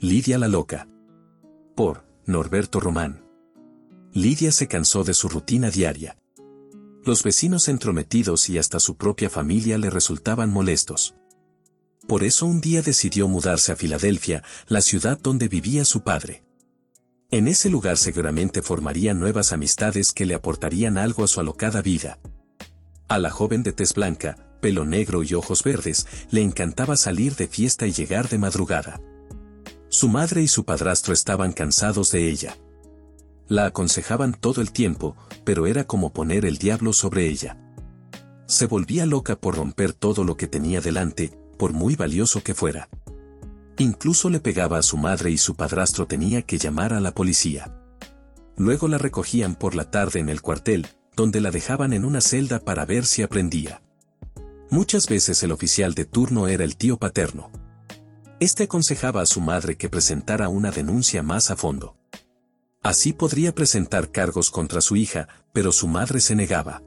Lidia la loca. Por Norberto Román. Lidia se cansó de su rutina diaria. Los vecinos entrometidos y hasta su propia familia le resultaban molestos. Por eso un día decidió mudarse a Filadelfia, la ciudad donde vivía su padre. En ese lugar seguramente formaría nuevas amistades que le aportarían algo a su alocada vida. A la joven de tez blanca, pelo negro y ojos verdes, le encantaba salir de fiesta y llegar de madrugada. Su madre y su padrastro estaban cansados de ella. La aconsejaban todo el tiempo, pero era como poner el diablo sobre ella. Se volvía loca por romper todo lo que tenía delante, por muy valioso que fuera. Incluso le pegaba a su madre y su padrastro tenía que llamar a la policía. Luego la recogían por la tarde en el cuartel, donde la dejaban en una celda para ver si aprendía. Muchas veces el oficial de turno era el tío paterno. Este aconsejaba a su madre que presentara una denuncia más a fondo. Así podría presentar cargos contra su hija, pero su madre se negaba.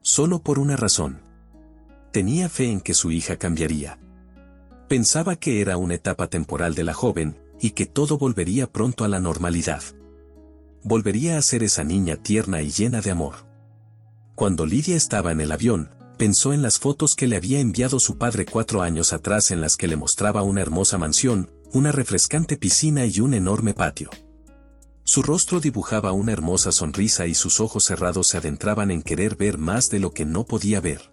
Solo por una razón. Tenía fe en que su hija cambiaría. Pensaba que era una etapa temporal de la joven, y que todo volvería pronto a la normalidad. Volvería a ser esa niña tierna y llena de amor. Cuando Lidia estaba en el avión, pensó en las fotos que le había enviado su padre cuatro años atrás en las que le mostraba una hermosa mansión, una refrescante piscina y un enorme patio. Su rostro dibujaba una hermosa sonrisa y sus ojos cerrados se adentraban en querer ver más de lo que no podía ver.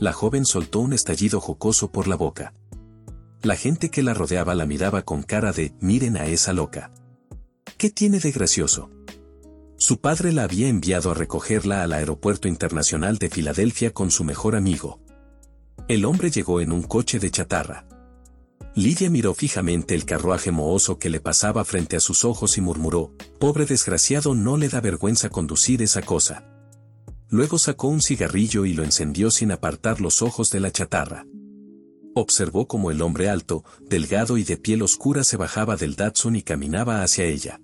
La joven soltó un estallido jocoso por la boca. La gente que la rodeaba la miraba con cara de, miren a esa loca. ¿Qué tiene de gracioso? Su padre la había enviado a recogerla al Aeropuerto Internacional de Filadelfia con su mejor amigo. El hombre llegó en un coche de chatarra. Lidia miró fijamente el carruaje mohoso que le pasaba frente a sus ojos y murmuró, pobre desgraciado no le da vergüenza conducir esa cosa. Luego sacó un cigarrillo y lo encendió sin apartar los ojos de la chatarra. Observó como el hombre alto, delgado y de piel oscura se bajaba del Datsun y caminaba hacia ella.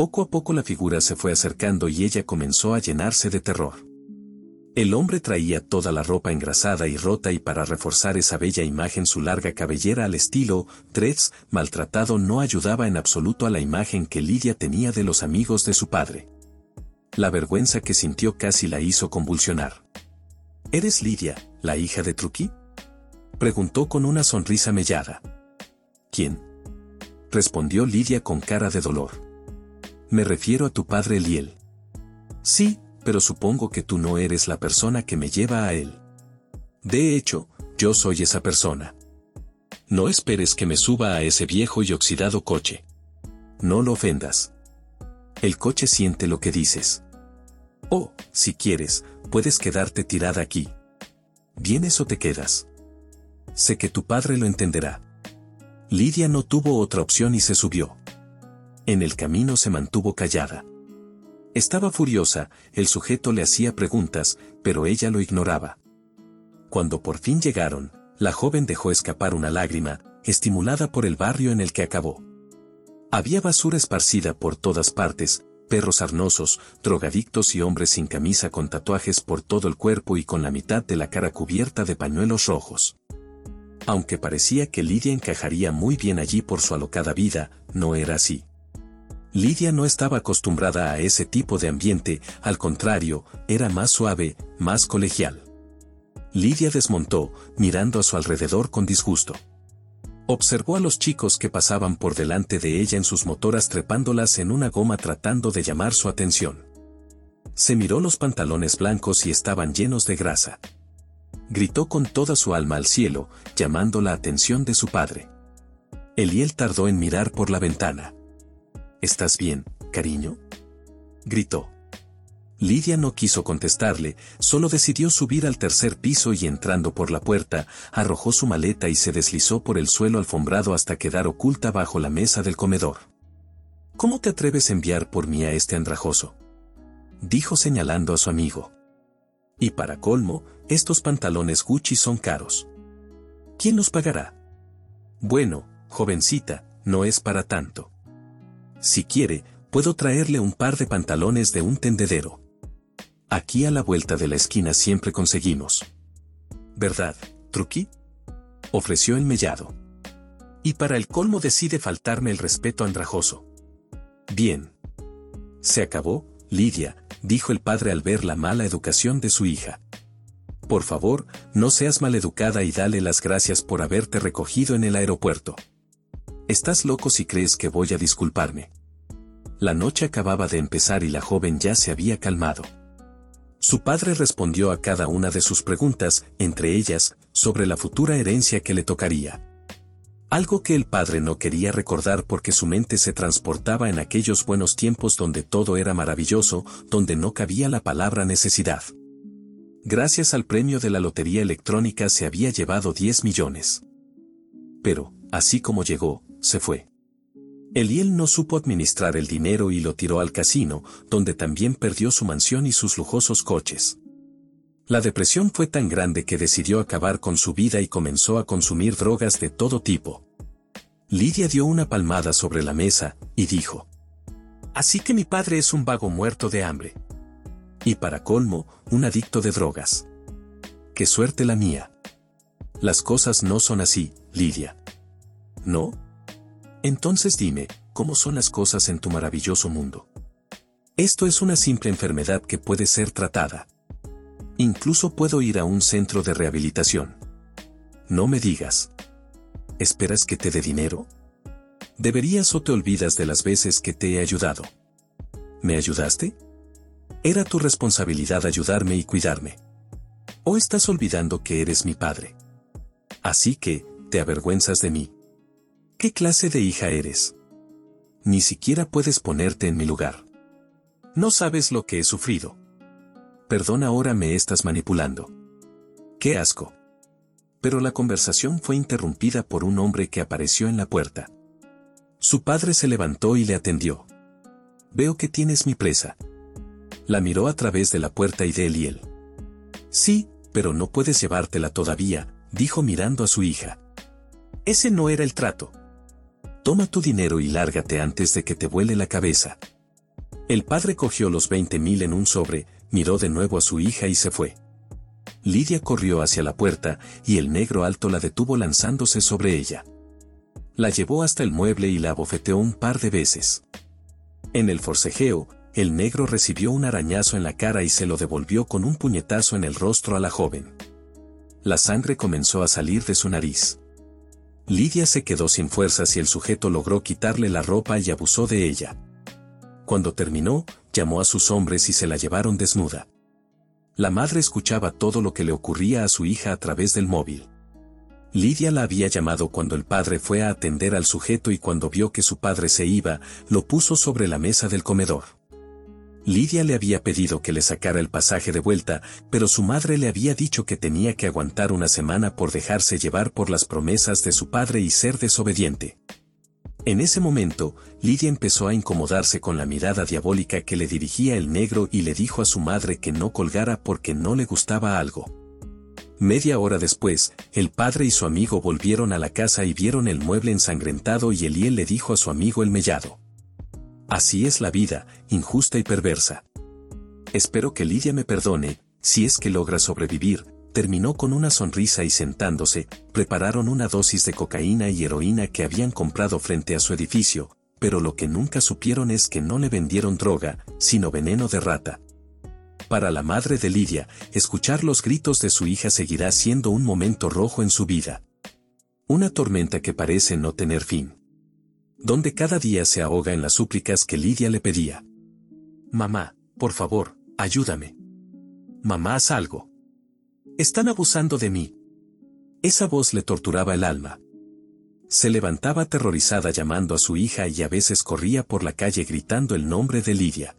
Poco a poco la figura se fue acercando y ella comenzó a llenarse de terror. El hombre traía toda la ropa engrasada y rota y para reforzar esa bella imagen su larga cabellera al estilo, Tretz, maltratado no ayudaba en absoluto a la imagen que Lidia tenía de los amigos de su padre. La vergüenza que sintió casi la hizo convulsionar. ¿Eres Lidia, la hija de Truqui? Preguntó con una sonrisa mellada. ¿Quién? Respondió Lidia con cara de dolor. Me refiero a tu padre Eliel. Sí, pero supongo que tú no eres la persona que me lleva a él. De hecho, yo soy esa persona. No esperes que me suba a ese viejo y oxidado coche. No lo ofendas. El coche siente lo que dices. Oh, si quieres, puedes quedarte tirada aquí. ¿Vienes o te quedas? Sé que tu padre lo entenderá. Lidia no tuvo otra opción y se subió. En el camino se mantuvo callada. Estaba furiosa, el sujeto le hacía preguntas, pero ella lo ignoraba. Cuando por fin llegaron, la joven dejó escapar una lágrima, estimulada por el barrio en el que acabó. Había basura esparcida por todas partes, perros arnosos, drogadictos y hombres sin camisa con tatuajes por todo el cuerpo y con la mitad de la cara cubierta de pañuelos rojos. Aunque parecía que Lidia encajaría muy bien allí por su alocada vida, no era así. Lidia no estaba acostumbrada a ese tipo de ambiente, al contrario, era más suave, más colegial. Lidia desmontó, mirando a su alrededor con disgusto. Observó a los chicos que pasaban por delante de ella en sus motoras trepándolas en una goma tratando de llamar su atención. Se miró los pantalones blancos y estaban llenos de grasa gritó con toda su alma al cielo, llamando la atención de su padre. Eliel tardó en mirar por la ventana. ¿Estás bien, cariño? gritó. Lidia no quiso contestarle, solo decidió subir al tercer piso y entrando por la puerta, arrojó su maleta y se deslizó por el suelo alfombrado hasta quedar oculta bajo la mesa del comedor. ¿Cómo te atreves a enviar por mí a este andrajoso? dijo señalando a su amigo. Y para colmo, estos pantalones Gucci son caros. ¿Quién los pagará? Bueno, jovencita, no es para tanto. Si quiere, puedo traerle un par de pantalones de un tendedero. Aquí a la vuelta de la esquina siempre conseguimos. ¿Verdad, Truqui? Ofreció el mellado. Y para el colmo decide faltarme el respeto andrajoso. Bien. Se acabó, Lidia, dijo el padre al ver la mala educación de su hija. Por favor, no seas maleducada y dale las gracias por haberte recogido en el aeropuerto. Estás loco si crees que voy a disculparme. La noche acababa de empezar y la joven ya se había calmado. Su padre respondió a cada una de sus preguntas, entre ellas, sobre la futura herencia que le tocaría. Algo que el padre no quería recordar porque su mente se transportaba en aquellos buenos tiempos donde todo era maravilloso, donde no cabía la palabra necesidad. Gracias al premio de la lotería electrónica se había llevado 10 millones. Pero, así como llegó, se fue. Eliel no supo administrar el dinero y lo tiró al casino, donde también perdió su mansión y sus lujosos coches. La depresión fue tan grande que decidió acabar con su vida y comenzó a consumir drogas de todo tipo. Lidia dio una palmada sobre la mesa y dijo, Así que mi padre es un vago muerto de hambre. Y para colmo, un adicto de drogas. Qué suerte la mía. Las cosas no son así, Lidia. ¿No? Entonces dime, ¿cómo son las cosas en tu maravilloso mundo? Esto es una simple enfermedad que puede ser tratada. Incluso puedo ir a un centro de rehabilitación. No me digas. ¿Esperas que te dé dinero? Deberías o te olvidas de las veces que te he ayudado. ¿Me ayudaste? Era tu responsabilidad ayudarme y cuidarme. ¿O estás olvidando que eres mi padre? Así que, te avergüenzas de mí. ¿Qué clase de hija eres? Ni siquiera puedes ponerte en mi lugar. No sabes lo que he sufrido. Perdón ahora me estás manipulando. ¡Qué asco! Pero la conversación fue interrumpida por un hombre que apareció en la puerta. Su padre se levantó y le atendió. Veo que tienes mi presa. La miró a través de la puerta y de él y él. Sí, pero no puedes llevártela todavía, dijo mirando a su hija. Ese no era el trato. Toma tu dinero y lárgate antes de que te vuele la cabeza. El padre cogió los 20 mil en un sobre, miró de nuevo a su hija y se fue. Lidia corrió hacia la puerta y el negro alto la detuvo lanzándose sobre ella. La llevó hasta el mueble y la abofeteó un par de veces. En el forcejeo, el negro recibió un arañazo en la cara y se lo devolvió con un puñetazo en el rostro a la joven. La sangre comenzó a salir de su nariz. Lidia se quedó sin fuerzas y el sujeto logró quitarle la ropa y abusó de ella. Cuando terminó, llamó a sus hombres y se la llevaron desnuda. La madre escuchaba todo lo que le ocurría a su hija a través del móvil. Lidia la había llamado cuando el padre fue a atender al sujeto y cuando vio que su padre se iba, lo puso sobre la mesa del comedor. Lidia le había pedido que le sacara el pasaje de vuelta, pero su madre le había dicho que tenía que aguantar una semana por dejarse llevar por las promesas de su padre y ser desobediente. En ese momento, Lidia empezó a incomodarse con la mirada diabólica que le dirigía el negro y le dijo a su madre que no colgara porque no le gustaba algo. Media hora después, el padre y su amigo volvieron a la casa y vieron el mueble ensangrentado y Eliel le dijo a su amigo el mellado. Así es la vida, injusta y perversa. Espero que Lidia me perdone, si es que logra sobrevivir, terminó con una sonrisa y sentándose, prepararon una dosis de cocaína y heroína que habían comprado frente a su edificio, pero lo que nunca supieron es que no le vendieron droga, sino veneno de rata. Para la madre de Lidia, escuchar los gritos de su hija seguirá siendo un momento rojo en su vida. Una tormenta que parece no tener fin. Donde cada día se ahoga en las súplicas que Lidia le pedía. Mamá, por favor, ayúdame. Mamá, haz algo. Están abusando de mí. Esa voz le torturaba el alma. Se levantaba aterrorizada llamando a su hija y a veces corría por la calle gritando el nombre de Lidia.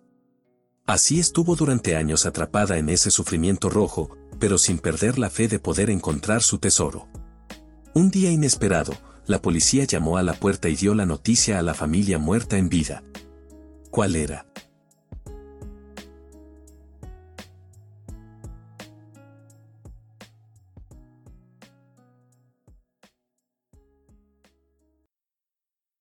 Así estuvo durante años atrapada en ese sufrimiento rojo, pero sin perder la fe de poder encontrar su tesoro. Un día inesperado, la policía llamó a la puerta y dio la noticia a la familia muerta en vida. ¿Cuál era?